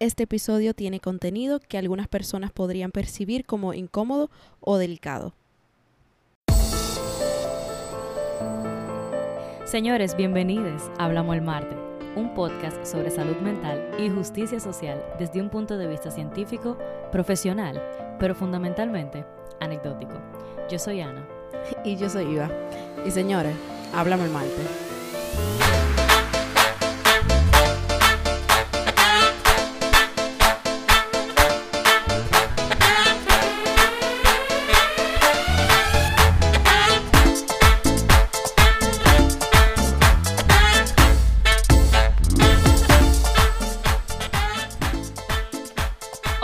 este episodio tiene contenido que algunas personas podrían percibir como incómodo o delicado. Señores, bienvenidos a Hablamos el Marte, un podcast sobre salud mental y justicia social desde un punto de vista científico, profesional, pero fundamentalmente anecdótico. Yo soy Ana. Y yo soy Iva. Y señores, Hablamos el Marte.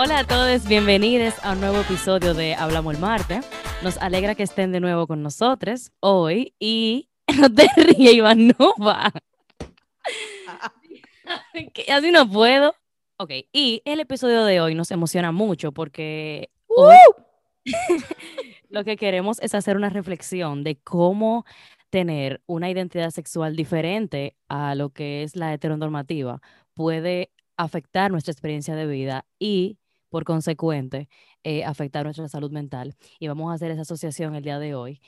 Hola a todos, bienvenidos a un nuevo episodio de Hablamos el Marte. Nos alegra que estén de nuevo con nosotros hoy y no te ríes, Iván, no va. Que Así no puedo. Ok, y el episodio de hoy nos emociona mucho porque hoy lo que queremos es hacer una reflexión de cómo tener una identidad sexual diferente a lo que es la heteronormativa puede afectar nuestra experiencia de vida y, por consecuente, eh, afectar nuestra salud mental. Y vamos a hacer esa asociación el día de hoy.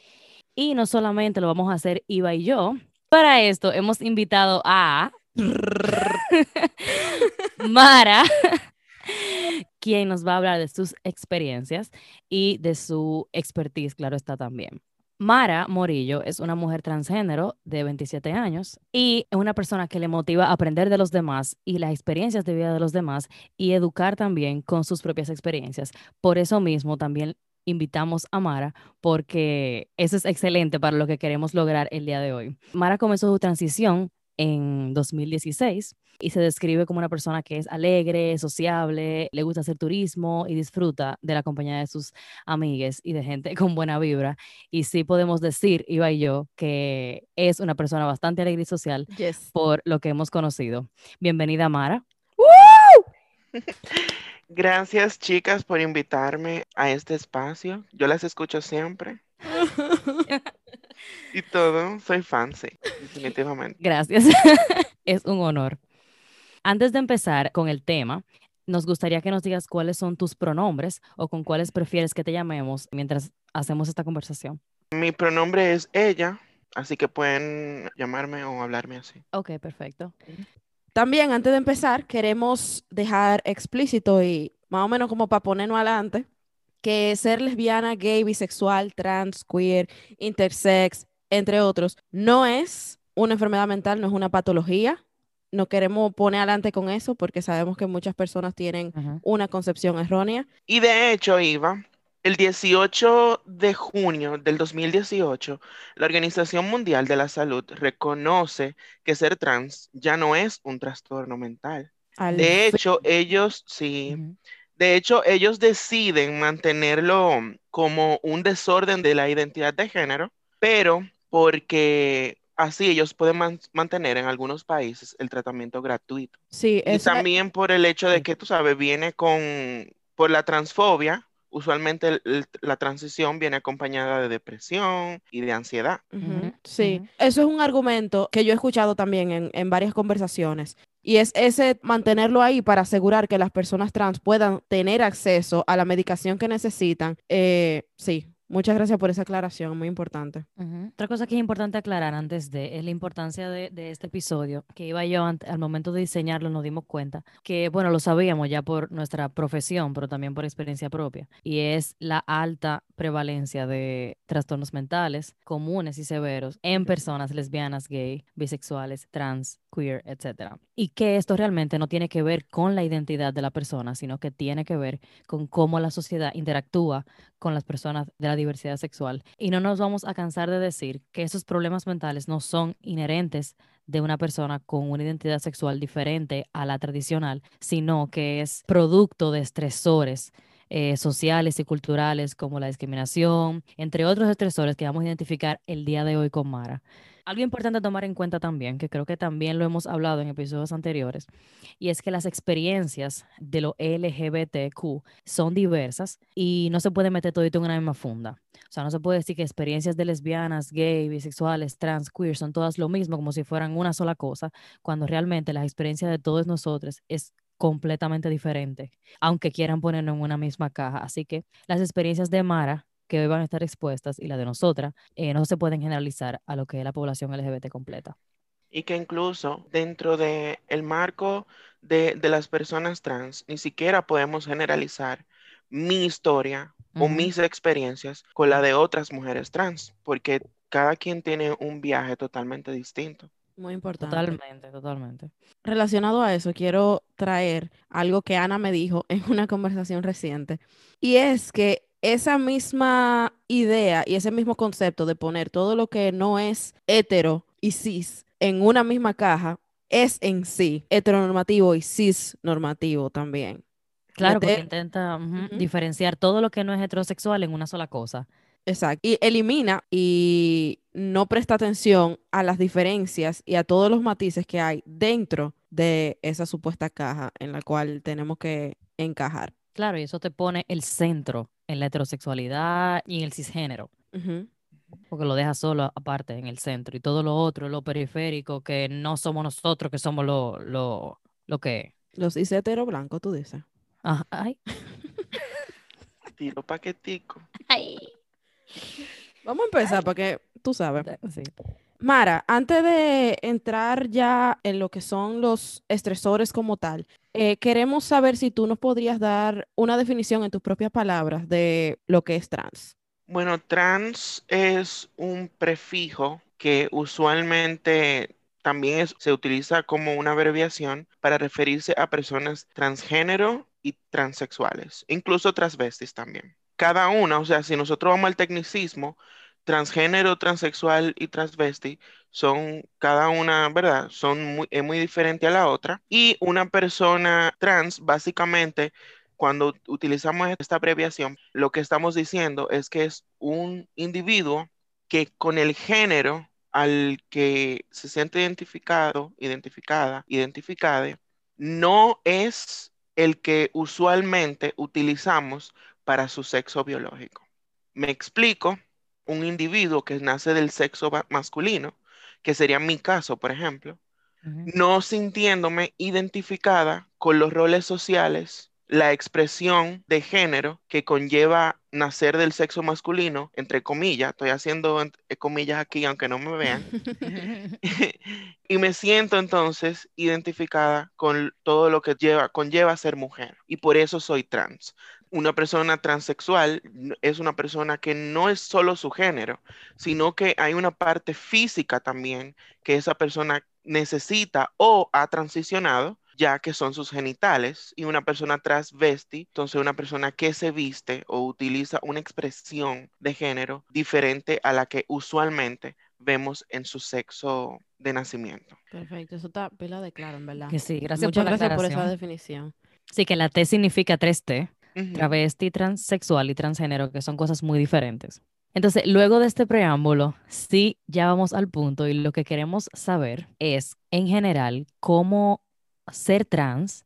Y no solamente lo vamos a hacer Iva y yo, para esto hemos invitado a Mara, quien nos va a hablar de sus experiencias y de su expertise, claro está también. Mara Morillo es una mujer transgénero de 27 años y es una persona que le motiva a aprender de los demás y las experiencias de vida de los demás y educar también con sus propias experiencias. Por eso mismo también invitamos a Mara porque eso es excelente para lo que queremos lograr el día de hoy. Mara comenzó su transición en 2016 y se describe como una persona que es alegre, sociable, le gusta hacer turismo y disfruta de la compañía de sus amigues y de gente con buena vibra. Y sí podemos decir, Iba y yo, que es una persona bastante alegre y social Yes. por lo que hemos conocido. Bienvenida, Mara. Gracias, chicas, por invitarme a este espacio. Yo las escucho siempre y todo. Soy fancy, definitivamente. Gracias. es un honor. Antes de empezar con el tema, nos gustaría que nos digas cuáles son tus pronombres o con cuáles prefieres que te llamemos mientras hacemos esta conversación. Mi pronombre es ella, así que pueden llamarme o hablarme así. Ok, perfecto. También, antes de empezar, queremos dejar explícito y más o menos como para ponernos adelante, que ser lesbiana, gay, bisexual, trans, queer, intersex, entre otros, no es una enfermedad mental, no es una patología. No queremos poner adelante con eso porque sabemos que muchas personas tienen una concepción errónea. Y de hecho, Iva, el 18 de junio del 2018, la Organización Mundial de la Salud reconoce que ser trans ya no es un trastorno mental. Al De fin. hecho, ellos sí. De hecho, ellos deciden mantenerlo como un desorden de la identidad de género, pero porque así ellos pueden man- mantener en algunos países el tratamiento gratuito. Sí, Y eso es- también por el hecho de que, tú sabes, viene con, por la transfobia, usualmente el- el- la transición viene acompañada de depresión y de ansiedad. Sí, eso es un argumento que yo he escuchado también en, en varias conversaciones. Y es ese mantenerlo ahí para asegurar que las personas trans puedan tener acceso a la medicación que necesitan. Eh, sí, muchas gracias por esa aclaración, muy importante. Otra cosa que es importante aclarar antes de es la importancia de, de este episodio, que iba yo al momento de diseñarlo nos dimos cuenta que, bueno, lo sabíamos ya por nuestra profesión, pero también por experiencia propia, y es la alta prevalencia de trastornos mentales comunes y severos en personas lesbianas, gay, bisexuales, trans, queer, etc. Y que esto realmente no tiene que ver con la identidad de la persona, sino que tiene que ver con cómo la sociedad interactúa con las personas de la diversidad sexual. Y no nos vamos a cansar de decir que esos problemas mentales no son inherentes de una persona con una identidad sexual diferente a la tradicional, sino que es producto de estresores eh, sociales y culturales como la discriminación, entre otros estresores que vamos a identificar el día de hoy con Mara. Algo importante a tomar en cuenta también, que creo que también lo hemos hablado en episodios anteriores, y es que las experiencias de lo LGBTQ son diversas y no se puede meter todo en una misma funda. O sea, no se puede decir que experiencias de lesbianas, gay, bisexuales, trans, queer son todas lo mismo, como si fueran una sola cosa, cuando realmente las experiencias de todos nosotros es completamente diferente, aunque quieran ponernos en una misma caja. Así que las experiencias de Mara que hoy van a estar expuestas y la de nosotras eh, no se pueden generalizar a lo que es la población LGBT completa. Y que incluso dentro del el marco de, de las personas trans, ni siquiera podemos generalizar mi historia o mis experiencias con la de otras mujeres trans, porque cada quien tiene un viaje totalmente distinto. Muy importante. Totalmente, totalmente. Relacionado a eso, quiero traer algo que Ana me dijo en una conversación reciente. Y es que esa misma idea y ese mismo concepto de poner todo lo que no es hetero y cis en una misma caja es en sí heteronormativo y cis normativo también. Claro, porque intenta diferenciar todo lo que no es heterosexual en una sola cosa. Exacto. Y elimina y no presta atención a las diferencias y a todos los matices que hay dentro de esa supuesta caja en la cual tenemos que encajar. Claro, y eso te pone el centro en la heterosexualidad y en el cisgénero, porque lo deja solo aparte en el centro y todo lo otro, lo periférico, que no somos nosotros, que somos lo, lo, lo que... Los cis hetero blanco, tú dices. Ah, ay, Tiro paquetico. Vamos a empezar porque tú sabes. sí. Mara, antes de entrar ya en lo que son los estresores como tal, eh, queremos saber si tú nos podrías dar una definición en tus propias palabras de lo que es trans. Bueno, trans es un prefijo que usualmente también se utiliza como una abreviación para referirse a personas transgénero y transexuales, incluso transvestis también. Cada una, o sea, si nosotros vamos al tecnicismo, transgénero, transexual y transvesti son cada una, ¿verdad? Son muy, es muy diferente a la otra. Y una persona trans, básicamente, cuando utilizamos esta abreviación, lo que estamos diciendo es que es un individuo que con el género al que se siente identificado, identificada, identificade, no es el que usualmente utilizamos para su sexo biológico. Me explico, un individuo que nace del sexo masculino, que sería mi caso, por ejemplo, no sintiéndome identificada con los roles sociales, la expresión de género que conlleva nacer del sexo masculino, entre comillas, estoy haciendo entre comillas aquí aunque no me vean, y me siento entonces identificada con todo lo que lleva, conlleva ser mujer, y por eso soy trans. Una persona transexual es una persona que no es solo su género, sino que hay una parte física también que esa persona necesita o ha transicionado, ya que son sus genitales, y una persona transvesti, entonces una persona que se viste o utiliza una expresión de género diferente a la que usualmente vemos en su sexo de nacimiento. Perfecto, eso está pila de claro, en verdad. Que sí, gracias Muchas por la gracias por esa definición. Sí, que la T significa 3T, Travesti, transexual y transgénero, que son cosas muy diferentes. Entonces, luego de este preámbulo, sí, ya vamos al punto y lo que queremos saber es, en general, cómo ser trans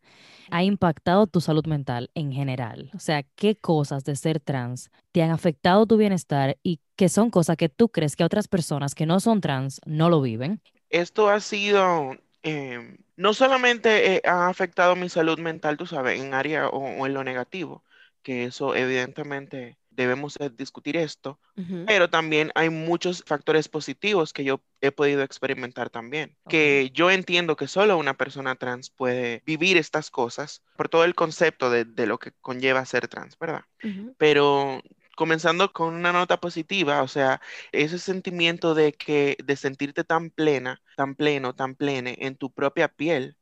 ha impactado tu salud mental en general. O sea, qué cosas de ser trans te han afectado tu bienestar y qué son cosas que tú crees que otras personas que no son trans no lo viven. Esto ha sido, eh, no solamente eh, ha afectado mi salud mental, tú sabes, en área o, o en lo negativo, que eso evidentemente debemos de discutir esto, pero también hay muchos factores positivos que yo he podido experimentar también, que yo entiendo que solo una persona trans puede vivir estas cosas por todo el concepto de, de lo que conlleva ser trans, ¿verdad? Pero comenzando con una nota positiva, o sea, ese sentimiento de que de sentirte tan plena, tan pleno, tan plene en tu propia piel,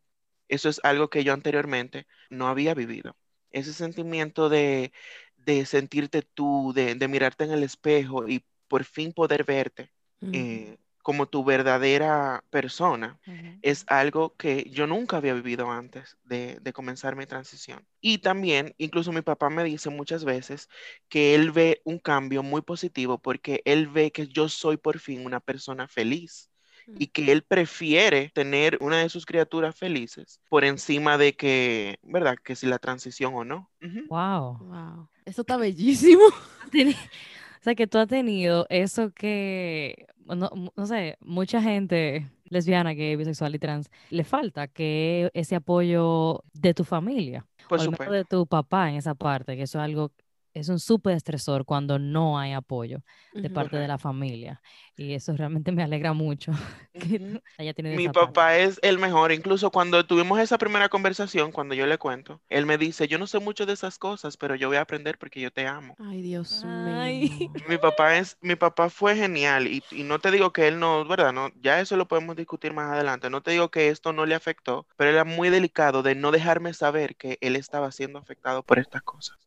eso es algo que yo anteriormente no había vivido. Ese sentimiento de, de sentirte tú, de, de mirarte en el espejo y por fin poder verte eh, como tu verdadera persona es algo que yo nunca había vivido antes de, de comenzar mi transición. Y también, incluso mi papá me dice muchas veces que él ve un cambio muy positivo porque él ve que yo soy por fin una persona feliz y que él prefiere tener una de sus criaturas felices por encima de que, ¿verdad? Que si la transición o no. Wow. Wow. Eso está bellísimo. O sea, que tú has tenido eso que, no, no sé, mucha gente lesbiana, gay, bisexual y trans, le falta que ese apoyo de tu familia, Por o al menos supuesto. de tu papá en esa parte, que eso es algo, es un súper estresor cuando no hay apoyo de Ujú. parte de la familia. Y eso realmente me alegra mucho que hayas tenido Mi esa parte. papá es el mejor. Incluso cuando tuvimos esa primera conversación, cuando yo le cuento, él me dice, yo no sé mucho de esas cosas, pero yo voy a aprender porque yo te amo. Ay, Dios mío. Mi papá es, mi papá fue genial y, y no te digo que él no, ¿verdad? No, ya eso lo podemos discutir más adelante. No te digo que esto no le afectó, pero era muy delicado de no dejarme saber que él estaba siendo afectado por estas cosas,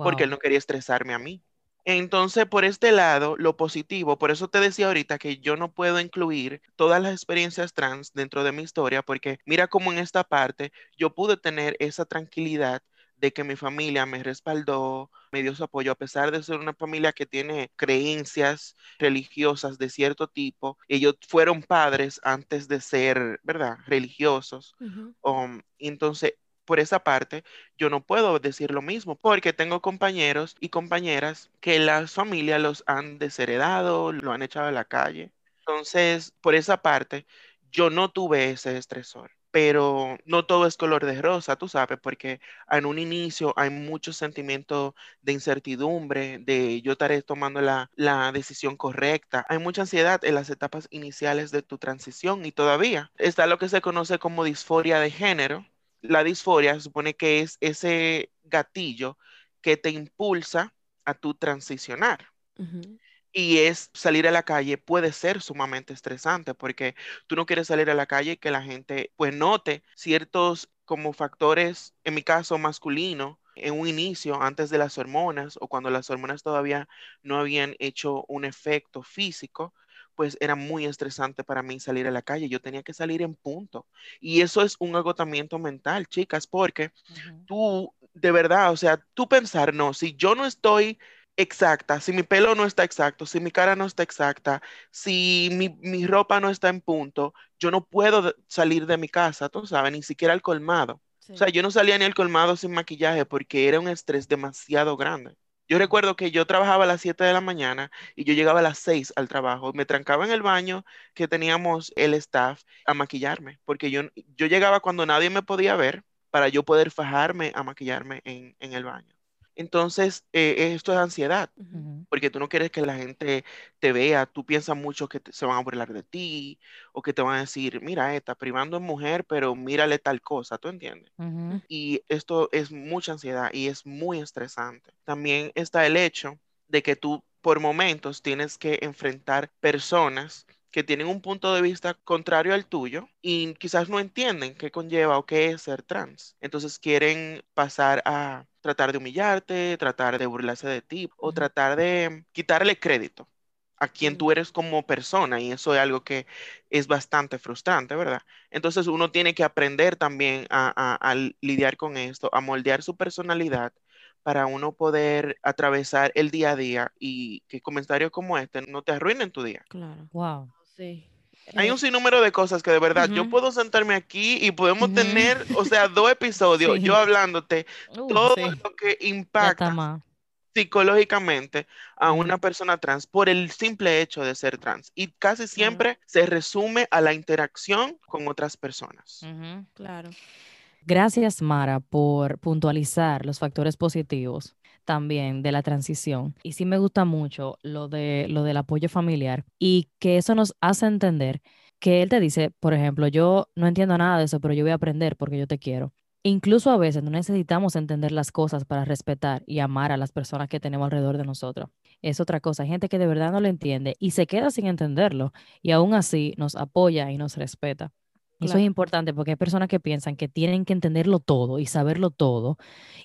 porque él no quería estresarme a mí. Entonces, por este lado, lo positivo, por eso te decía ahorita que yo no puedo incluir todas las experiencias trans dentro de mi historia, porque mira cómo en esta parte yo pude tener esa tranquilidad de que mi familia me respaldó, me dio su apoyo, a pesar de ser una familia que tiene creencias religiosas de cierto tipo. Ellos fueron padres antes de ser, ¿verdad?, religiosos. Um, entonces, por esa parte, yo no puedo decir lo mismo, porque tengo compañeros y compañeras que las familias los han desheredado, lo han echado a la calle. Entonces, por esa parte, yo no tuve ese estresor. Pero no todo es color de rosa, tú sabes, porque en un inicio hay mucho sentimiento de incertidumbre, de yo estaré tomando la, la decisión correcta. Hay mucha ansiedad en las etapas iniciales de tu transición y todavía está lo que se conoce como disforia de género. La disforia se supone que es ese gatillo que te impulsa a tu transicionar. Y es salir a la calle puede ser sumamente estresante porque tú no quieres salir a la calle y que la gente pues note ciertos como factores, en mi caso masculino, en un inicio antes de las hormonas o cuando las hormonas todavía no habían hecho un efecto físico, pues era muy estresante para mí salir a la calle. Yo tenía que salir en punto. Y eso es un agotamiento mental, chicas, porque tú, de verdad, o sea, tú pensar, no, si yo no estoy exacta, si mi pelo no está exacto, si mi cara no está exacta, si mi, mi ropa no está en punto, yo no puedo salir de mi casa, tú sabes, ni siquiera al colmado. O sea, yo no salía ni al colmado sin maquillaje porque era un estrés demasiado grande. Yo recuerdo que yo trabajaba a las 7 de la mañana y yo llegaba a las 6 al trabajo. Me trancaba en el baño que teníamos el staff a maquillarme, porque yo, yo llegaba cuando nadie me podía ver para yo poder fajarme a maquillarme en, en el baño. Entonces, eh, esto es ansiedad, porque tú no quieres que la gente te vea, tú piensas mucho que te- se van a burlar de ti o que te van a decir, mira, esta privando en mujer, pero mírale tal cosa, ¿tú entiendes? Y esto es mucha ansiedad y es muy estresante. También está el hecho de que tú por momentos tienes que enfrentar personas que tienen un punto de vista contrario al tuyo y quizás no entienden qué conlleva o qué es ser trans. Entonces quieren pasar a tratar de humillarte, tratar de burlarse de ti o tratar de quitarle crédito a quien tú eres como persona y eso es algo que es bastante frustrante, ¿verdad? Entonces uno tiene que aprender también a, a- a lidiar con esto, a moldear su personalidad para uno poder atravesar el día a día y que comentarios como este no te arruinen tu día. Claro. Wow. Sí. Hay Eh, un sinnúmero de cosas que de verdad yo puedo sentarme aquí y podemos tener, o sea, dos episodios Sí. yo hablándote Uh, todo sí. lo que impacta psicológicamente a una persona trans por el simple hecho de ser trans. Y casi siempre se resume a la interacción con otras personas. Claro. Gracias, Mara, por puntualizar los factores positivos también de la transición. Y sí me gusta mucho lo de lo del apoyo familiar y que eso nos hace entender que él te dice, por ejemplo, yo no entiendo nada de eso, pero yo voy a aprender porque yo te quiero. Incluso a veces no necesitamos entender las cosas para respetar y amar a las personas que tenemos alrededor de nosotros. Es otra cosa. Hay gente que de verdad no lo entiende y se queda sin entenderlo y aún así nos apoya y nos respeta. Eso es importante porque hay personas que piensan que tienen que entenderlo todo y saberlo todo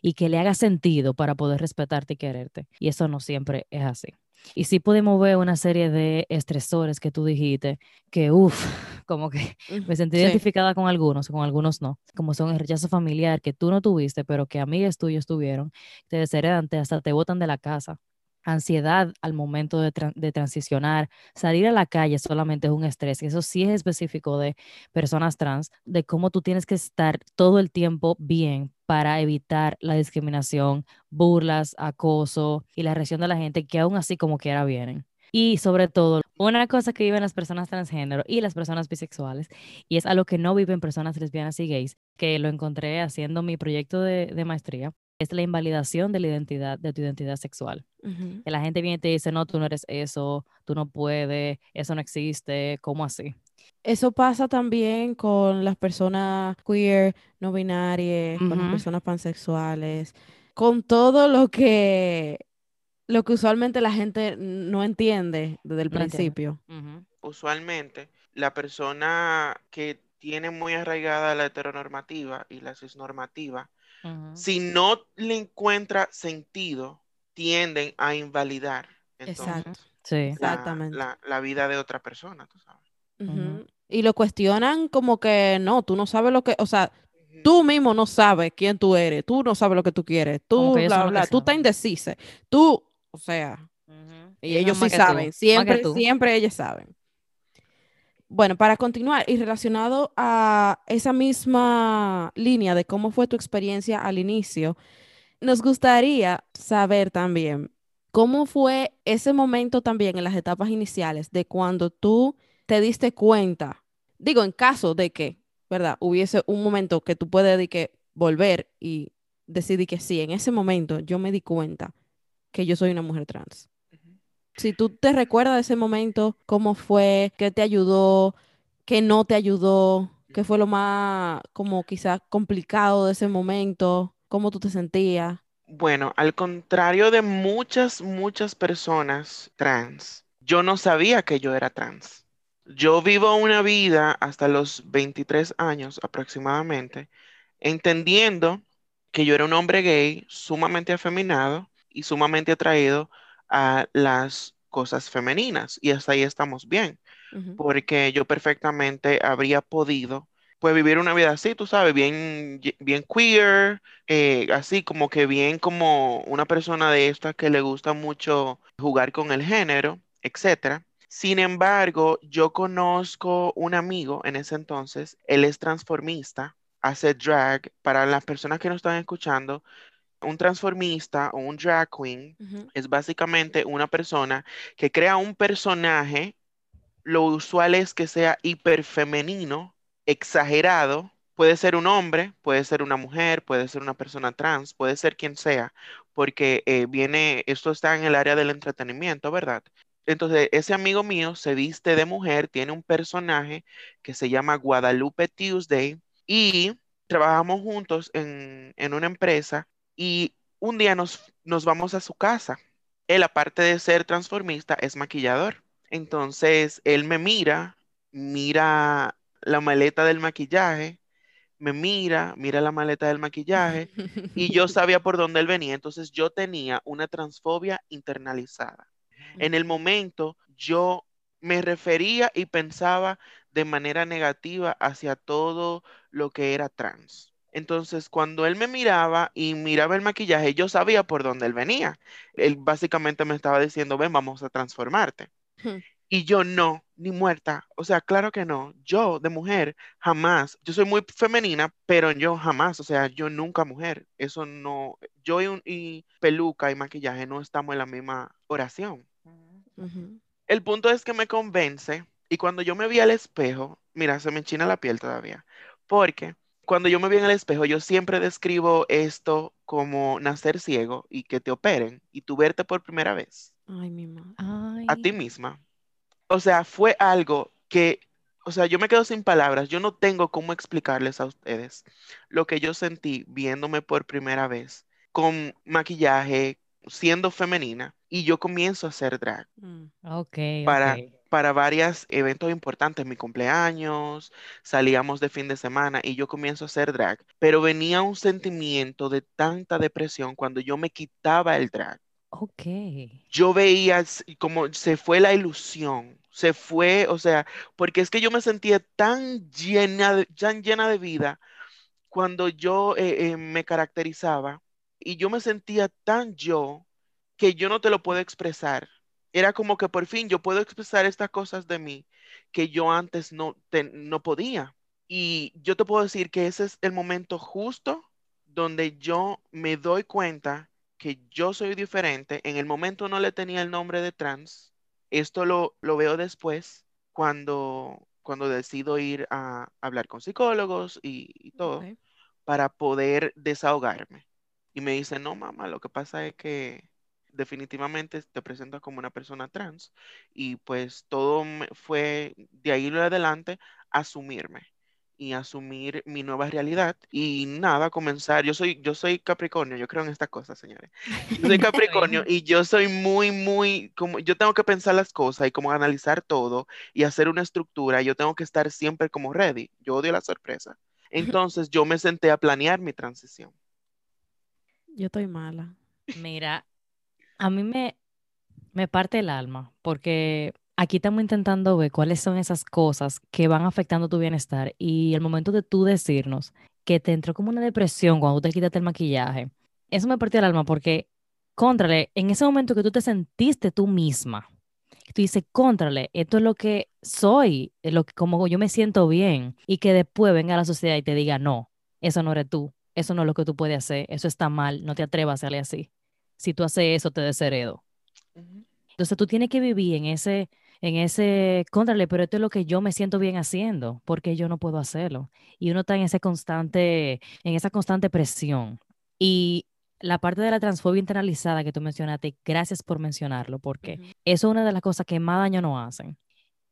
y que le haga sentido para poder respetarte y quererte. Y eso no siempre es así. Y sí podemos ver una serie de estresores que tú dijiste que, uff, como que me sentí Sí. identificada con algunos, con algunos no, como son el rechazo familiar que tú no tuviste, pero que amigas tuyas tuvieron, te desheredan, te- hasta te botan de la casa. Ansiedad al momento de, de transicionar, salir a la calle solamente es un estrés, eso sí es específico de personas trans, de cómo tú tienes que estar todo el tiempo bien para evitar la discriminación, burlas, acoso y la reacción de la gente que aún así como quiera vienen. Y sobre todo, una cosa que viven las personas transgénero y las personas bisexuales, y es algo que no viven personas lesbianas y gays, que lo encontré haciendo mi proyecto de maestría, es la invalidación de la identidad, de tu identidad sexual. Que la gente viene y te dice, no, tú no eres eso, tú no puedes, eso no existe, ¿cómo así? Eso pasa también con las personas queer, no binarias, con las personas pansexuales, con todo lo que, lo que usualmente la gente no entiende desde el No principio. Usualmente, la persona que tiene muy arraigada la heteronormativa y la cisnormativa, Si no le encuentra sentido, tienden a invalidar entonces Exacto, Sí. la, exactamente. la- la vida de otra persona, tú sabes. Y lo cuestionan como que no, tú no sabes lo que, o sea, tú mismo no sabes quién tú eres, tú no sabes lo que tú quieres, tú, bla, bla, tú estás indecisa, tú, o sea, y Ellos sí tú, saben, siempre, siempre ellos saben. Bueno, para continuar y relacionado a esa misma línea de cómo fue tu experiencia al inicio, nos gustaría saber también cómo fue ese momento también en las etapas iniciales de cuando tú te diste cuenta, digo, en caso de que, ¿verdad? Hubiese un momento que tú puedes de que volver y decidir que sí, en ese momento yo me di cuenta que yo soy una mujer trans. Si tú te recuerdas de ese momento, cómo fue, qué te ayudó, qué no te ayudó, qué fue lo más como quizás complicado de ese momento, cómo tú te sentías. Bueno, al contrario de muchas, muchas personas trans, yo no sabía que yo era trans. Yo vivo una vida hasta los 23 años aproximadamente, entendiendo que yo era un hombre gay sumamente afeminado y sumamente atraído a las cosas femeninas. Y hasta ahí estamos bien, porque yo perfectamente habría podido, pues, vivir una vida así, tú sabes, bien, bien queer, eh, así como que bien como una persona de estas que le gusta mucho jugar con el género, etcétera. Sin embargo, yo conozco un amigo en ese entonces, él es transformista, hace drag. Para las personas que nos están escuchando, un transformista o un drag queen es básicamente una persona que crea un personaje. Lo usual es que sea hiperfemenino, exagerado. Puede ser un hombre, puede ser una mujer, puede ser una persona trans, puede ser quien sea, porque eh, viene, esto está en el área del entretenimiento, ¿verdad? Entonces, ese amigo mío se viste de mujer, tiene un personaje que se llama Guadalupe Tuesday y trabajamos juntos en, en una empresa y un día nos, nos vamos a su casa. Él, aparte de ser transformista, es maquillador. Entonces, él me mira, mira la maleta del maquillaje, me mira, mira la maleta del maquillaje y yo sabía por dónde él venía. Entonces, yo tenía una transfobia internalizada. En el momento, yo me refería y pensaba de manera negativa hacia todo lo que era trans. Entonces, cuando él me miraba y miraba el maquillaje, yo sabía por dónde él venía. Él básicamente me estaba diciendo, ven, vamos a transformarte. Y yo no, ni muerta. O sea, claro que no. Yo de mujer, jamás. Yo soy muy femenina, pero yo jamás. O sea, yo nunca mujer. Eso no. Yo y, un- y peluca y maquillaje no estamos en la misma oración. El punto es que me convence y cuando yo me vi al espejo, mira, se me enchina la piel todavía, porque cuando yo me vi en el espejo, yo siempre describo esto como nacer ciego y que te operen y tú verte por primera vez Ay, mi madre. a ti misma. O sea, fue algo que, o sea, yo me quedo sin palabras, yo no tengo cómo explicarles a ustedes lo que yo sentí viéndome por primera vez con maquillaje, siendo femenina y yo comienzo a hacer drag Mm. Ok, para, ok. Para varios eventos importantes, mi cumpleaños, salíamos de fin de semana y yo comienzo a hacer drag, pero venía un sentimiento de tanta depresión cuando yo me quitaba el drag. Ok. Yo veía como se fue la ilusión, se fue, o sea, porque es que yo me sentía tan llena de, tan llena de vida cuando yo eh, eh, me caracterizaba y yo me sentía tan yo que yo no te lo puedo expresar. Era como que por fin yo puedo expresar estas cosas de mí que yo antes no, te- no podía. Y yo te puedo decir que ese es el momento justo donde yo me doy cuenta que yo soy diferente. En el momento no le tenía el nombre de trans, Esto lo, lo veo después cuando, cuando decido ir a hablar con psicólogos y, y todo para poder desahogarme. Y me dice, no, mamá, lo que pasa es que definitivamente te presentas como una persona trans y pues todo me- fue de ahí en adelante asumirme y asumir mi nueva realidad y nada, comenzar. Yo soy, yo soy Capricornio, yo creo en estas cosas, señores. Yo soy Capricornio y yo soy muy, muy, como, yo tengo que pensar las cosas y como analizar todo y hacer una estructura. Yo tengo que estar siempre como ready. Yo odio la sorpresa. Entonces yo me senté a planear mi transición. Yo estoy mala. Mira, a mí me, me parte el alma porque aquí estamos intentando ver cuáles son esas cosas que van afectando tu bienestar y el momento de tú decirnos que te entró como una depresión cuando te quitaste el maquillaje, eso me partió el alma porque, contrale, en ese momento que tú te sentiste tú misma, tú dices, contrale, esto es lo que soy, es lo que, como yo me siento bien y que después venga la sociedad y te diga, no, eso no eres tú, eso no es lo que tú puedes hacer, eso está mal, no te atrevas a hacerle así si tú haces eso, te desheredo. Entonces tú tienes que vivir en ese, en ese, contrale, pero esto es lo que yo me siento bien haciendo, porque yo no puedo hacerlo. Y uno está en ese constante, en esa constante presión. Y la parte de la transfobia internalizada que tú mencionaste, gracias por mencionarlo, porque eso es una de las cosas que más daño nos hacen.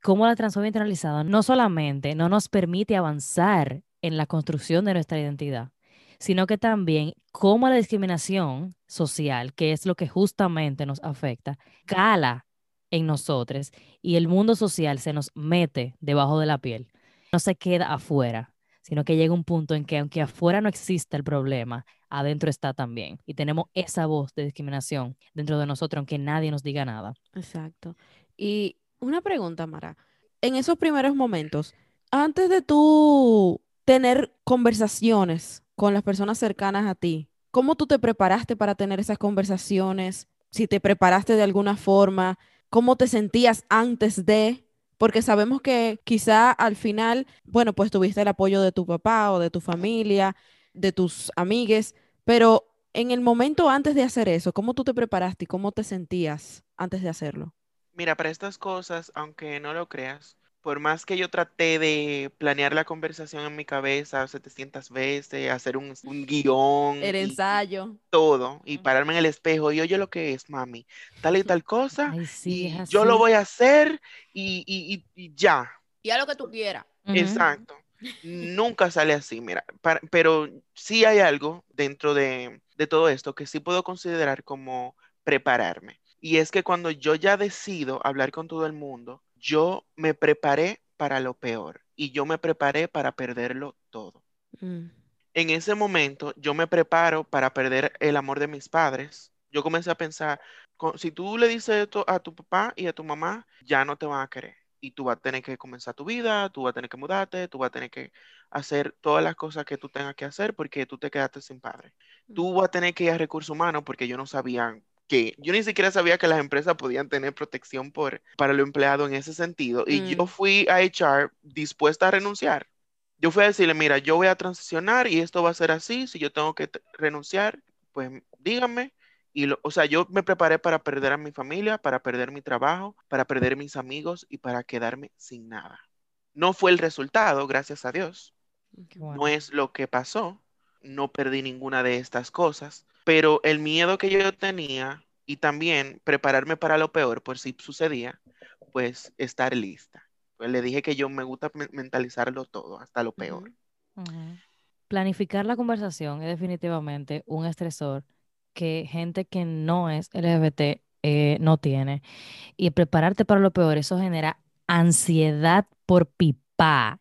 Cómo la transfobia internalizada no solamente no nos permite avanzar en la construcción de nuestra identidad, sino que también cómo la discriminación social, que es lo que justamente nos afecta, cala en nosotros y el mundo social se nos mete debajo de la piel. No se queda afuera, sino que llega un punto en que aunque afuera no exista el problema, adentro está también. Y tenemos esa voz de discriminación dentro de nosotros, aunque nadie nos diga nada. Exacto. Y una pregunta, Mara. En esos primeros momentos, antes de tú tener conversaciones con las personas cercanas a ti, ¿cómo tú te preparaste para tener esas conversaciones? Si te preparaste de alguna forma, ¿cómo te sentías antes de? Porque sabemos que quizá al final, bueno, pues tuviste el apoyo de tu papá o de tu familia, de tus amigues, pero en el momento antes de hacer eso, ¿cómo tú te preparaste y cómo te sentías antes de hacerlo? Mira, para estas cosas, aunque no lo creas, por más que yo traté de planear la conversación en mi cabeza 700 veces, hacer un, un guion El y ensayo. todo, y pararme en el espejo y oye lo que es, mami, tal y tal cosa, Ay, sí, y yo lo voy a hacer y, y- y- y ya. Y haz lo que tú quieras. Exacto. Nunca sale así, mira, para- pero sí hay algo dentro de, de todo esto que sí puedo considerar como prepararme. Y es que cuando yo ya decido hablar con todo el mundo, yo me preparé para lo peor y yo me preparé para perderlo todo. Mm, En ese momento yo me preparo para perder el amor de mis padres. Yo comencé a pensar, si tú le dices esto a tu papá y a tu mamá, ya no te van a querer. Y tú vas a tener que comenzar tu vida, tú vas a tener que mudarte, tú vas a tener que hacer todas las cosas que tú tengas que hacer porque tú te quedaste sin padre. Tú vas a tener que ir a recursos humanos porque yo no sabía que, yo ni siquiera sabía que las empresas podían tener protección por, para los empleados en ese sentido. Y yo Mm. fui a HR dispuesta a renunciar. Yo fui a decirle, mira, yo voy a transicionar y esto va a ser así. Si yo tengo que renunciar, pues díganme. Y lo- o sea, yo me preparé para perder a mi familia, para perder mi trabajo, para perder mis amigos y para quedarme sin nada. No fue el resultado, gracias a Dios. Wow. No es lo que pasó. No perdí ninguna de estas cosas. Pero el miedo que yo tenía y también prepararme para lo peor por si sucedía, pues estar lista. Pues le dije que yo me gusta men- mentalizarlo todo, hasta lo peor. Planificar la conversación es definitivamente un estresor que gente que no es LGBT eh, no tiene. Y prepararte para lo peor, eso genera ansiedad por pipa.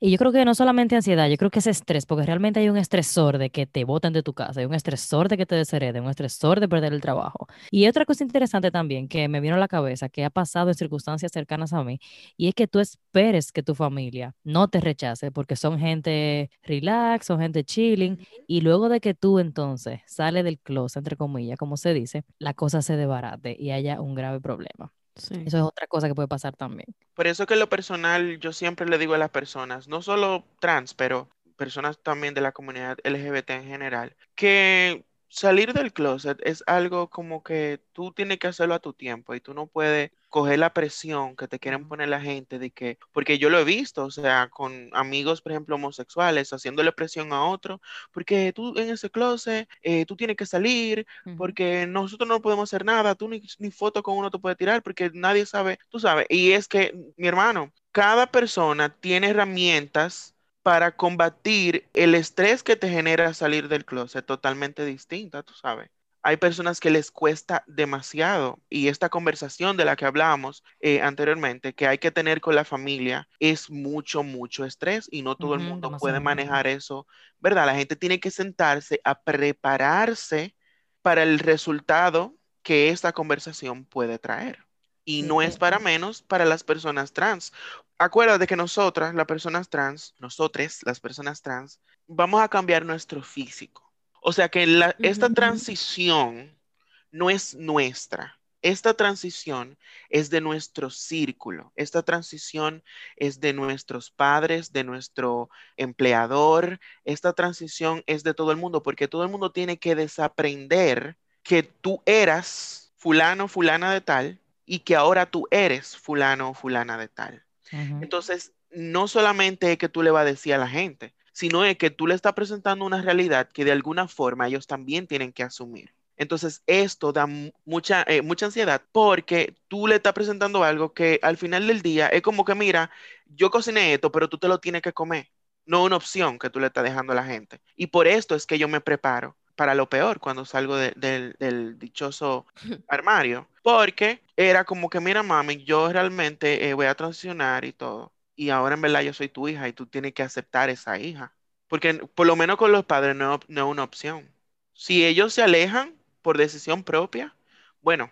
Y yo creo que no solamente ansiedad, yo creo que es estrés, porque realmente hay un estresor de que te boten de tu casa, hay un estresor de que te deshereden, un estresor de perder el trabajo. Y otra cosa interesante también que me vino a la cabeza, que ha pasado en circunstancias cercanas a mí, y es que tú esperes que tu familia no te rechace, porque son gente relax, son gente chilling, y luego de que tú entonces sales del closet, entre comillas, como se dice, la cosa se debarate y haya un grave problema. Sí. Eso es otra cosa que puede pasar también. Por eso que en lo personal yo siempre le digo a las personas, no solo trans, pero personas también de la comunidad LGBT en general, que salir del closet es algo como que tú tienes que hacerlo a tu tiempo y tú no puedes coger la presión que te quieren poner la gente de que, porque yo lo he visto, o sea, con amigos, por ejemplo, homosexuales, haciéndole presión a otro, porque tú en ese closet, eh, tú tienes que salir, porque nosotros no podemos hacer nada, tú ni, ni foto con uno te puedes tirar, porque nadie sabe, tú sabes, y es que, mi hermano, cada persona tiene herramientas para combatir el estrés que te genera salir del closet totalmente distinta, tú sabes. Hay personas que les cuesta demasiado y esta conversación de la que hablábamos eh, anteriormente, que hay que tener con la familia, es mucho, mucho estrés y no todo el mundo puede manejar eso, ¿verdad? La gente tiene que sentarse a prepararse para el resultado que esta conversación puede traer. Y no es para menos para las personas trans. Acuérdate que nosotras, las personas trans, nosotras, las personas trans, vamos a cambiar nuestro físico. O sea que esta transición no es nuestra. Esta transición es de nuestro círculo. Esta transición es de nuestros padres, de nuestro empleador. Esta transición es de todo el mundo porque todo el mundo tiene que desaprender que tú eras fulano, fulana de tal y que ahora tú eres fulano o fulana de tal. Entonces, no solamente es que tú le vas a decir a la gente, sino es que tú le estás presentando una realidad que de alguna forma ellos también tienen que asumir. Entonces, esto da mucha, eh, mucha ansiedad porque tú le estás presentando algo que al final del día es como que, mira, yo cociné esto, pero tú te lo tienes que comer. No una opción que tú le estás dejando a la gente. Y por esto es que yo me preparo para lo peor cuando salgo del dichoso armario. Porque era como que, mira, mami, yo realmente eh, voy a transicionar y todo. Y ahora en verdad yo soy tu hija y tú tienes que aceptar esa hija. Porque por lo menos con los padres no, es una opción. Si ellos se alejan por decisión propia, bueno,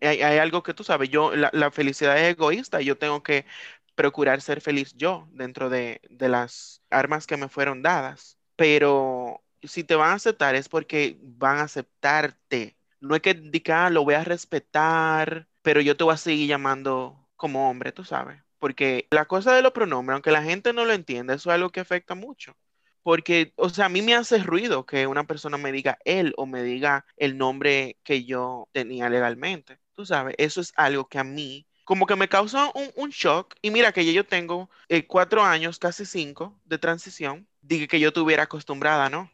hay, algo que tú sabes, yo, la, felicidad es egoísta y yo tengo que procurar ser feliz yo dentro de, de las armas que me fueron dadas. Pero si te van a aceptar es porque van a aceptarte. No es que diga, ah, lo voy a respetar, pero yo te voy a seguir llamando como hombre, tú sabes. Porque la cosa de los pronombres, aunque la gente no lo entienda, eso es algo que afecta mucho. Porque, o sea, a mí me hace ruido que una persona me diga él o me diga el nombre que yo tenía legalmente. Tú sabes, eso es algo que a mí como que me causa un, shock. Y mira que yo tengo eh, cuatro años, casi cinco, de transición dije que yo estuviera acostumbrada, ¿no?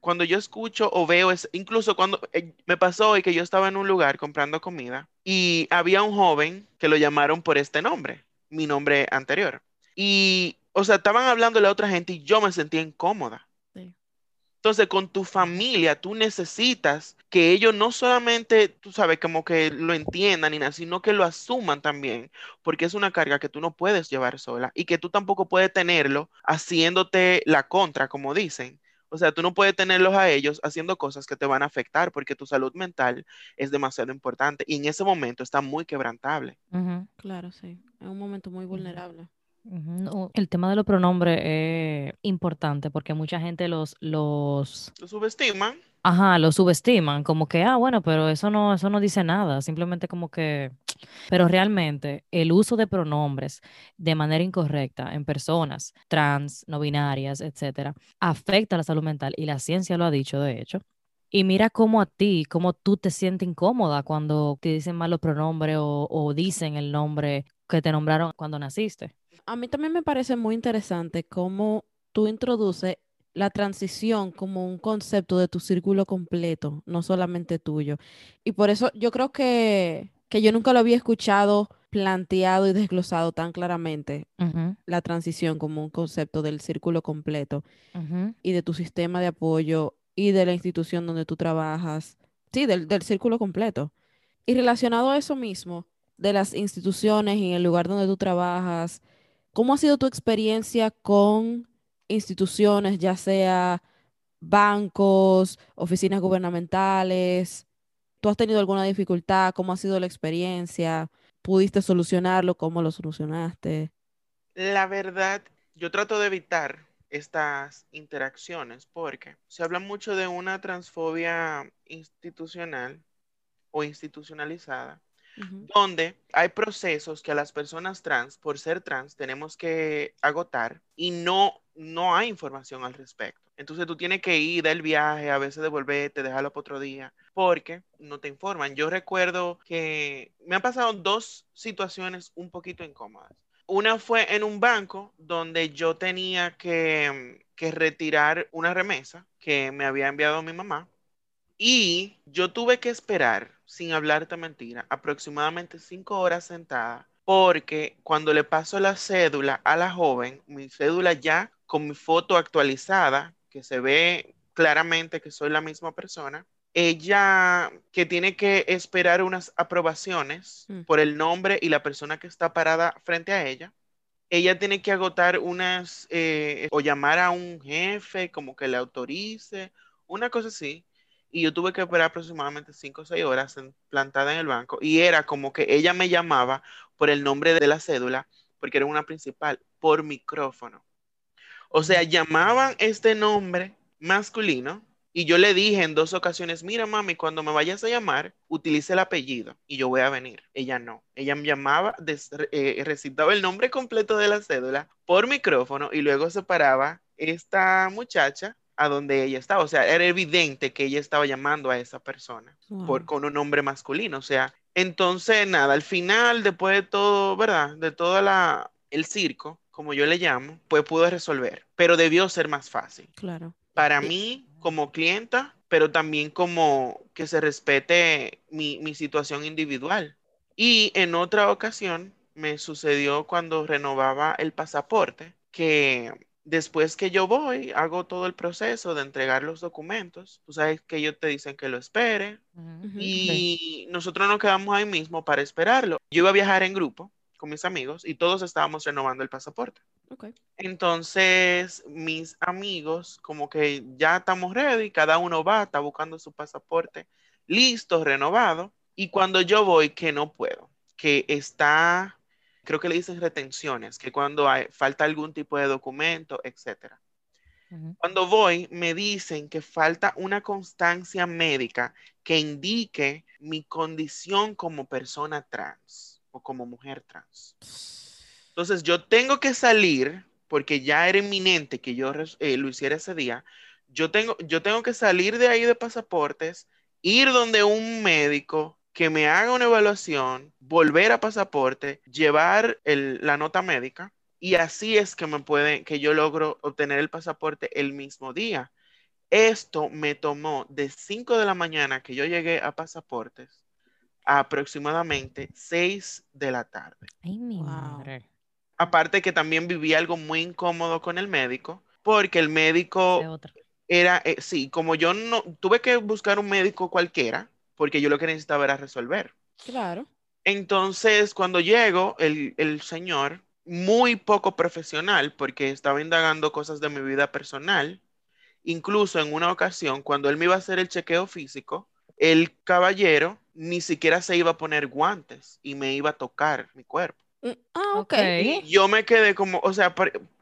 Cuando yo escucho o veo, es, incluso cuando eh, me pasó hoy que yo estaba en un lugar comprando comida y había un joven que lo llamaron por este nombre, mi nombre anterior. Y, o sea, estaban hablando a otra gente y yo me sentía incómoda. Entonces, con tu familia, tú necesitas que ellos no solamente, tú sabes, como que lo entiendan, ni nada, sino que lo asuman también, porque es una carga que tú no puedes llevar sola y que tú tampoco puedes tenerlo haciéndote la contra, como dicen. O sea, tú no puedes tenerlos a ellos haciendo cosas que te van a afectar porque tu salud mental es demasiado importante y en ese momento está muy quebrantable. Claro, sí. Es un momento muy vulnerable. El tema de los pronombres es importante porque mucha gente los, los... Lo subestiman. Ajá, lo subestiman, como que, ah, bueno, pero eso no, eso no dice nada, simplemente como que... Pero realmente el uso de pronombres de manera incorrecta en personas trans, no binarias, etcétera, afecta a la salud mental y la ciencia lo ha dicho, de hecho. Y mira cómo a ti, cómo tú te sientes incómoda cuando te dicen mal los pronombres o, o dicen el nombre que te nombraron cuando naciste a mí también me parece muy interesante cómo tú introduces la transición como un concepto de tu círculo completo, no solamente tuyo. Y por eso yo creo que, yo nunca lo había escuchado planteado y desglosado tan claramente, la transición como un concepto del círculo completo y de tu sistema de apoyo y de la institución donde tú trabajas, sí, del, del círculo completo. Y relacionado a eso mismo, de las instituciones y el lugar donde tú trabajas, ¿Cómo ha sido tu experiencia con instituciones, ya sea bancos, oficinas gubernamentales? ¿Tú has tenido alguna dificultad? ¿Cómo ha sido la experiencia? ¿Pudiste solucionarlo? ¿Cómo lo solucionaste? La verdad, yo trato de evitar estas interacciones porque se habla mucho de una transfobia institucional o institucionalizada, Donde hay procesos que a las personas trans, por ser trans, tenemos que agotar y no, no hay información al respecto. Entonces tú tienes que ir del viaje, a veces devolverte, dejarlo para otro día, porque no te informan. Yo recuerdo que me han pasado dos situaciones un poquito incómodas. Una fue en un banco donde yo tenía que, que retirar una remesa que me había enviado mi mamá y yo tuve que esperar, sin hablarte mentira, aproximadamente cinco horas sentada, porque cuando le paso la cédula a la joven, mi cédula ya con mi foto actualizada, que se ve claramente que soy la misma persona, ella que tiene que esperar unas aprobaciones Mm. por el nombre y la persona que está parada frente a ella, ella tiene que agotar unas eh, o llamar a un jefe como que le autorice, una cosa así. Y yo tuve que esperar aproximadamente 5 o 6 horas en- plantada en el banco. Y era como que ella me llamaba por el nombre de la cédula, porque era una principal, por micrófono. O sea, llamaban este nombre masculino y yo le dije en dos ocasiones, mira mami, cuando me vayas a llamar, utilice el apellido y yo voy a venir. Ella no. Ella me llamaba, des- eh, recitaba el nombre completo de la cédula por micrófono y luego se paraba esta muchacha a donde ella estaba. O sea, era evidente que ella estaba llamando a esa persona por, Wow. con un nombre masculino. O sea, entonces nada, al final, después de todo, ¿verdad? De todo la, el circo, como yo le llamo, pues pude resolver, pero debió ser más fácil Claro. para Y- mí como clienta, pero también como que se respete mi, mi situación individual. Y en otra ocasión me sucedió cuando renovaba el pasaporte, que después que yo voy, hago todo el proceso de entregar los documentos. Tú sabes que ellos te dicen que lo espere y nosotros nos quedamos ahí mismo para esperarlo. Yo iba a viajar en grupo con mis amigos y todos estábamos renovando el pasaporte. Ok. Entonces, mis amigos, como que ya estamos ready, cada uno va, está buscando su pasaporte listo, renovado. Y cuando yo voy, que no puedo, que está, creo que le dicen retenciones, que cuando hay, falta algún tipo de documento. Ujú. Cuando voy, me dicen que falta una constancia médica que indique mi condición como persona trans o como mujer trans. Entonces yo tengo que salir, porque ya era inminente que yo eh, lo hiciera ese día, yo tengo, yo tengo que salir de ahí de pasaportes, ir donde un médico que me haga una evaluación, volver a pasaporte, llevar el- la nota médica, y así es que me puede, que yo logro obtener el pasaporte el mismo día. Esto me tomó de 5 de la mañana que yo llegué a pasaportes a aproximadamente 6 de la tarde. Ay, mi Wow. madre. Aparte que también viví algo muy incómodo con el médico, porque el médico era, eh, sí, como yo no, tuve que buscar un médico cualquiera, porque yo lo que necesitaba era resolver. Claro. Entonces, cuando llego, el, el señor, muy poco profesional, porque estaba indagando cosas de mi vida personal, incluso en una ocasión, cuando él me iba a hacer el chequeo físico, el caballero ni siquiera se iba a poner guantes y me iba a tocar mi cuerpo. Mm, Ah, ok. Y yo me quedé como, o sea,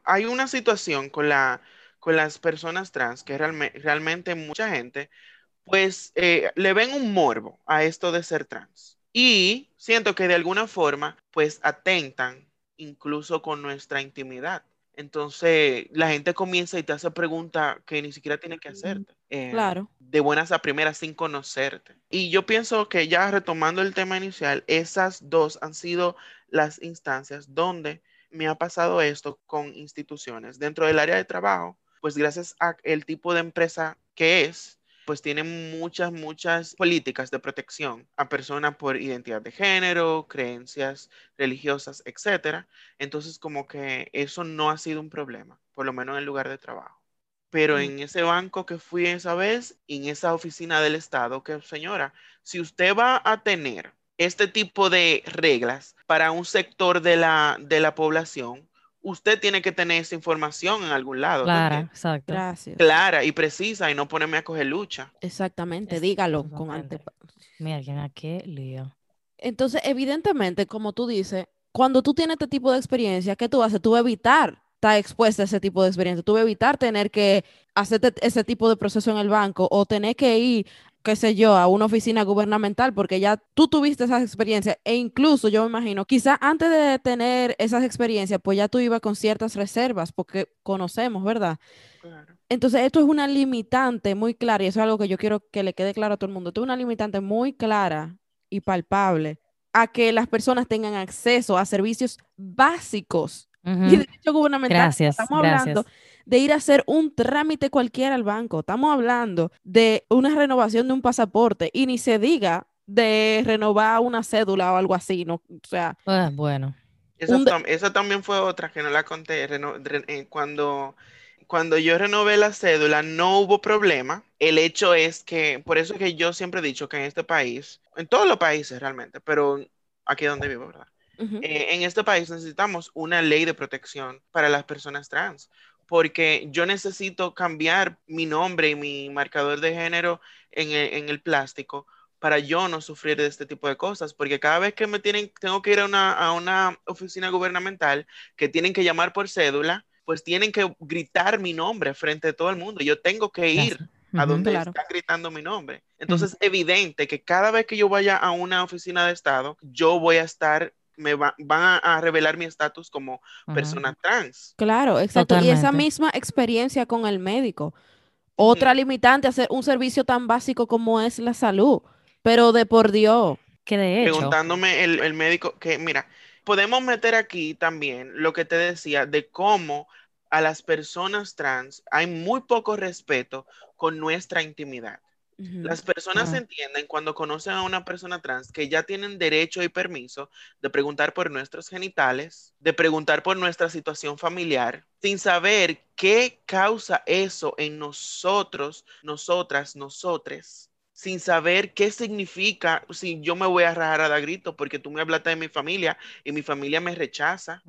hay una situación con la, con las personas trans que realme- realmente mucha gente, pues eh, le ven un morbo a esto de ser trans. Y siento que de alguna forma, pues atentan incluso con nuestra intimidad. Entonces, la gente comienza y te hace preguntas que ni siquiera tiene que hacerte. eh, Claro. de buenas a primeras sin conocerte. Y yo pienso que ya retomando el tema inicial, esas dos han sido las instancias donde me ha pasado esto con instituciones. Dentro del área de trabajo, pues gracias a el tipo de empresa que es, pues tiene muchas, muchas políticas de protección a personas por identidad de género, creencias religiosas, etcétera. Entonces, como que eso no ha sido un problema, por lo menos en el lugar de trabajo. Pero Mm. en ese banco que fui esa vez, en esa oficina del Estado, que señora, si usted va a tener este tipo de reglas para un sector de la, de la población, usted tiene que tener esa información en algún lado. ¿tú Clara, exacto. Gracias. Clara y precisa y no ponerme a coger lucha. Exactamente. Es- Dígalo con ante... Mira, ¿quién a qué lío? Entonces, evidentemente, como tú dices, cuando tú tienes este tipo de experiencia, ¿qué tú haces? Tú vas a evitar estar expuesta a ese tipo de experiencia. Tú vas a evitar tener que hacerte ese tipo de proceso en el banco o tener que ir qué sé yo, a una oficina gubernamental, porque ya tú tuviste esas experiencias e incluso yo me imagino, quizá antes de tener esas experiencias, pues ya tú ibas con ciertas reservas, porque conocemos, ¿verdad? Claro. Entonces, esto es una limitante muy clara y eso es algo que yo quiero que le quede claro a todo el mundo. Esto es una limitante muy clara y palpable a que las personas tengan acceso a servicios básicos y Ujú. derecho gubernamental. Gracias, Estamos hablando gracias. De ir a hacer un trámite cualquiera al banco. Estamos hablando de una renovación de un pasaporte y ni se diga de renovar una cédula o algo así, ¿no? O sea, Ah, bueno, tam- esa también fue otra que no la conté. reno- re- eh, cuando, cuando yo renové la cédula no hubo problema. El hecho es que, por eso es que yo siempre he dicho que en este país, en todos los países realmente, pero aquí donde vivo, ¿verdad? Eh, en este país necesitamos una ley de protección para las personas trans, porque yo necesito cambiar mi nombre y mi marcador de género en el, en el plástico para yo no sufrir de este tipo de cosas, porque cada vez que me tienen, tengo que ir a una, a una oficina gubernamental que tienen que llamar por cédula, pues tienen que gritar mi nombre frente a todo el mundo. Yo tengo que ir a donde Claro. están gritando mi nombre. Entonces, es evidente que cada vez que yo vaya a una oficina de Estado, yo voy a estar, me va- van a, revelar mi estatus como persona trans. Claro, exacto. Y esa misma experiencia con el médico. Otra limitante, hacer un servicio tan básico como es la salud. Pero de por Dios, Que de hecho, Preguntándome el, el médico, que mira, podemos meter aquí también lo que te decía de cómo a las personas trans hay muy poco respeto con nuestra intimidad. Las personas Ujú. entienden cuando conocen a una persona trans que ya tienen derecho y permiso de preguntar por nuestros genitales, de preguntar por nuestra situación familiar, sin saber qué causa eso en nosotros, nosotras, nosotres, sin saber qué significa si yo me voy a rajar a dar grito porque tú me hablaste de mi familia y mi familia me rechaza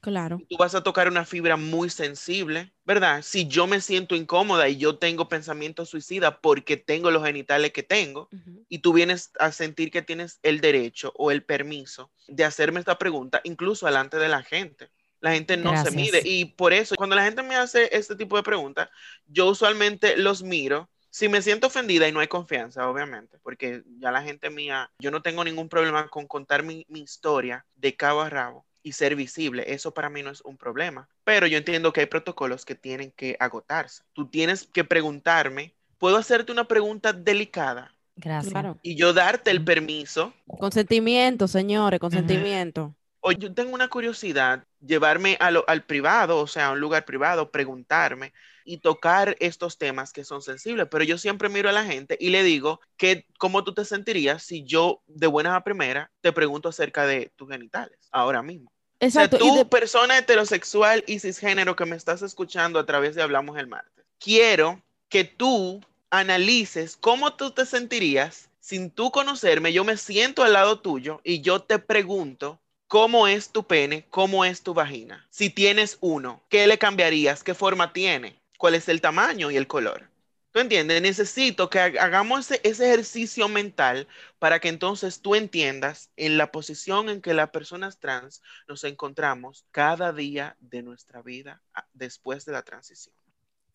claro. tú vas a tocar una fibra muy sensible, ¿verdad? Si yo me siento incómoda y yo tengo pensamientos suicidas porque tengo los genitales que tengo, y tú vienes a sentir que tienes el derecho o el permiso de hacerme esta pregunta, incluso delante de la gente. La gente no se mide y por eso cuando la gente me hace este tipo de preguntas, yo usualmente los miro. Si me siento ofendida y no hay confianza, obviamente, porque ya la gente mía, yo no tengo ningún problema con contar mi, mi historia de cabo a rabo y ser visible. Eso para mí no es un problema. Pero yo entiendo que hay protocolos que tienen que agotarse. Tú tienes que preguntarme, ¿puedo hacerte una pregunta delicada? gracias. Claro. Y yo darte el permiso Consentimiento, señores, consentimiento. o yo tengo una curiosidad, llevarme a lo- al privado, o sea, a un lugar privado, preguntarme y tocar estos temas que son sensibles, pero yo siempre miro a la gente y le digo que cómo tú te sentirías si yo de buenas a primera te pregunto acerca de tus genitales ahora mismo. Exacto. O sea, y tú, de- persona heterosexual y cisgénero que me estás escuchando a través de Hablamos el Martes, quiero que tú analices cómo tú te sentirías sin tú conocerme. Yo me siento al lado tuyo y yo te pregunto cómo es tu pene, cómo es tu vagina. Si tienes uno, ¿qué le cambiarías? ¿Qué forma tiene? ¿Cuál es el tamaño y el color? ¿Tú entiendes? Necesito que ha- hagamos ese, ese ejercicio mental para que entonces tú entiendas en la posición en que las personas trans nos encontramos cada día de nuestra vida después de la transición.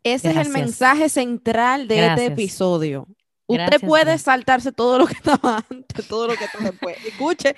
ese es el Gracias. mensaje central de este Gracias. episodio. Usted Gracias, puede gracias. saltarse todo lo que estaba antes, todo lo que está después. Escuche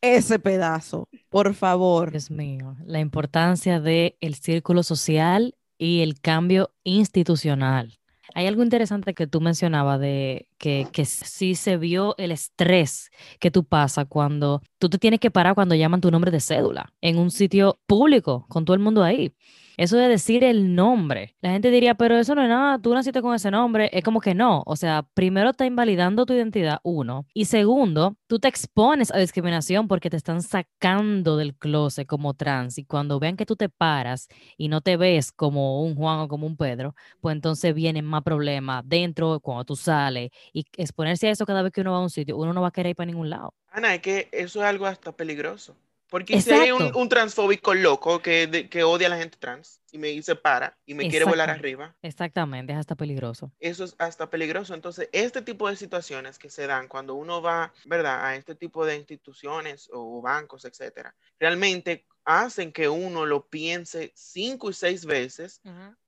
ese pedazo, por favor. Dios mío, la importancia del círculo social y el cambio institucional. Hay algo interesante que tú mencionabas de que, que sí se vio el estrés que tú pasas cuando tú te tienes que parar cuando llaman tu nombre de cédula en un sitio público con todo el mundo ahí. Eso de decir el nombre. La gente diría, pero eso no es nada, tú naciste con ese nombre. Es como que no. O sea, primero está invalidando tu identidad, uno. Y segundo, tú te expones a discriminación porque te están sacando del closet como trans. Y cuando vean que tú te paras y no te ves como un Juan o como un Pedro, pues entonces vienen más problemas dentro cuando tú sales. Y exponerse a eso cada vez que uno va a un sitio, uno no va a querer ir para ningún lado. Ana, es que eso es algo hasta peligroso. Porque si hay un, transfóbico loco que, de- que odia a la gente trans y me dice para y me quiere volar arriba, Exactamente, es hasta peligroso. eso es hasta peligroso. Entonces, este tipo de situaciones que se dan cuando uno va, ¿verdad?, a este tipo de instituciones o bancos, etcétera, realmente hacen que uno lo piense cinco y seis veces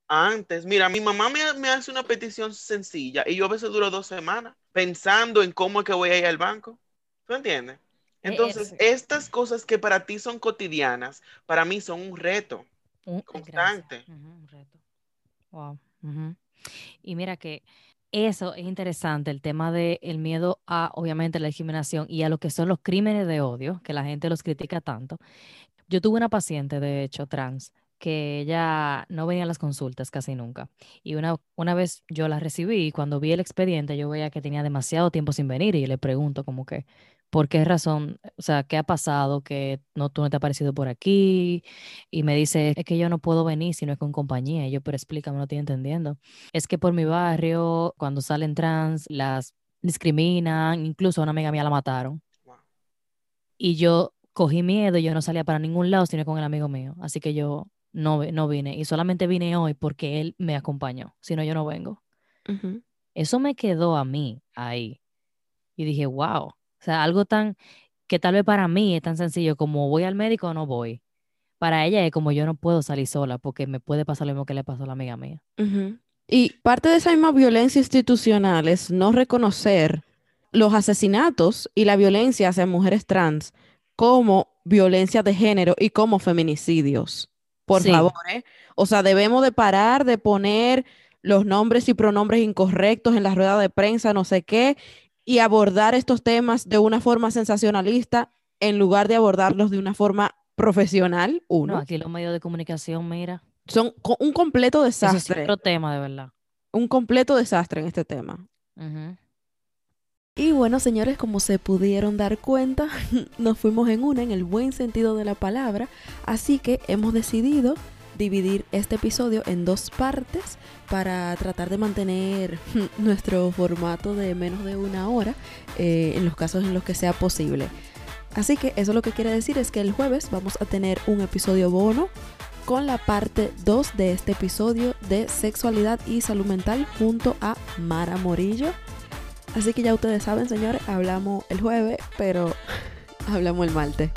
antes. Mira, mi mamá me, me, hace una petición sencilla y yo a veces duro dos semanas pensando en cómo es que voy a ir al banco. ¿Tú entiendes? Entonces, estas cosas que para ti son cotidianas, para mí son un reto constante. un reto. Wow. Y mira que eso es interesante, el tema del el miedo a, obviamente, la discriminación y a lo que son los crímenes de odio, que la gente los critica tanto. Yo tuve una paciente, de hecho, trans, que ella no venía a las consultas casi nunca. Y una, una vez yo la recibí y cuando vi el expediente yo veía que tenía demasiado tiempo sin venir y le pregunto como que, ¿por qué razón? O sea, ¿qué ha pasado que no, tú no te has aparecido por aquí? Y me dice, es que yo no puedo venir si no es con compañía. Y yo, pero explícame, no estoy entendiendo. Es que por mi barrio, cuando salen trans, las discriminan, incluso a una amiga mía la mataron. Y yo cogí miedo y yo no salía para ningún lado sino con el amigo mío. Así que yo no, no vine. Y solamente vine hoy porque él me acompañó. Si no, yo no vengo. Eso me quedó a mí ahí. Y dije, wow. O sea, algo tan que tal vez para mí es tan sencillo como voy al médico o no voy. Para ella es como yo no puedo salir sola porque me puede pasar lo mismo que le pasó a la amiga mía. Y parte de esa misma violencia institucional es no reconocer los asesinatos y la violencia hacia mujeres trans como violencia de género y como feminicidios. Por favor, ¿eh? O sea, debemos de parar de poner los nombres y pronombres incorrectos en la rueda de prensa, no sé qué, y abordar estos temas de una forma sensacionalista en lugar de abordarlos de una forma profesional. Uno. No, aquí los medios de comunicación, mira. Son un completo desastre. es otro tema, de verdad. Un completo desastre en este tema. Y bueno, señores, como se pudieron dar cuenta, nos fuimos en una en el buen sentido de la palabra, así que hemos decidido dividir este episodio en dos partes para tratar de mantener nuestro formato de menos de una hora eh, en los casos en los que sea posible. Así que eso lo que quiere decir es que el jueves vamos a tener un episodio bono con la parte 2 de este episodio de sexualidad y salud mental junto a Mara Morillo. Así que ya ustedes saben, señores, hablamos el jueves, pero hablamos el martes.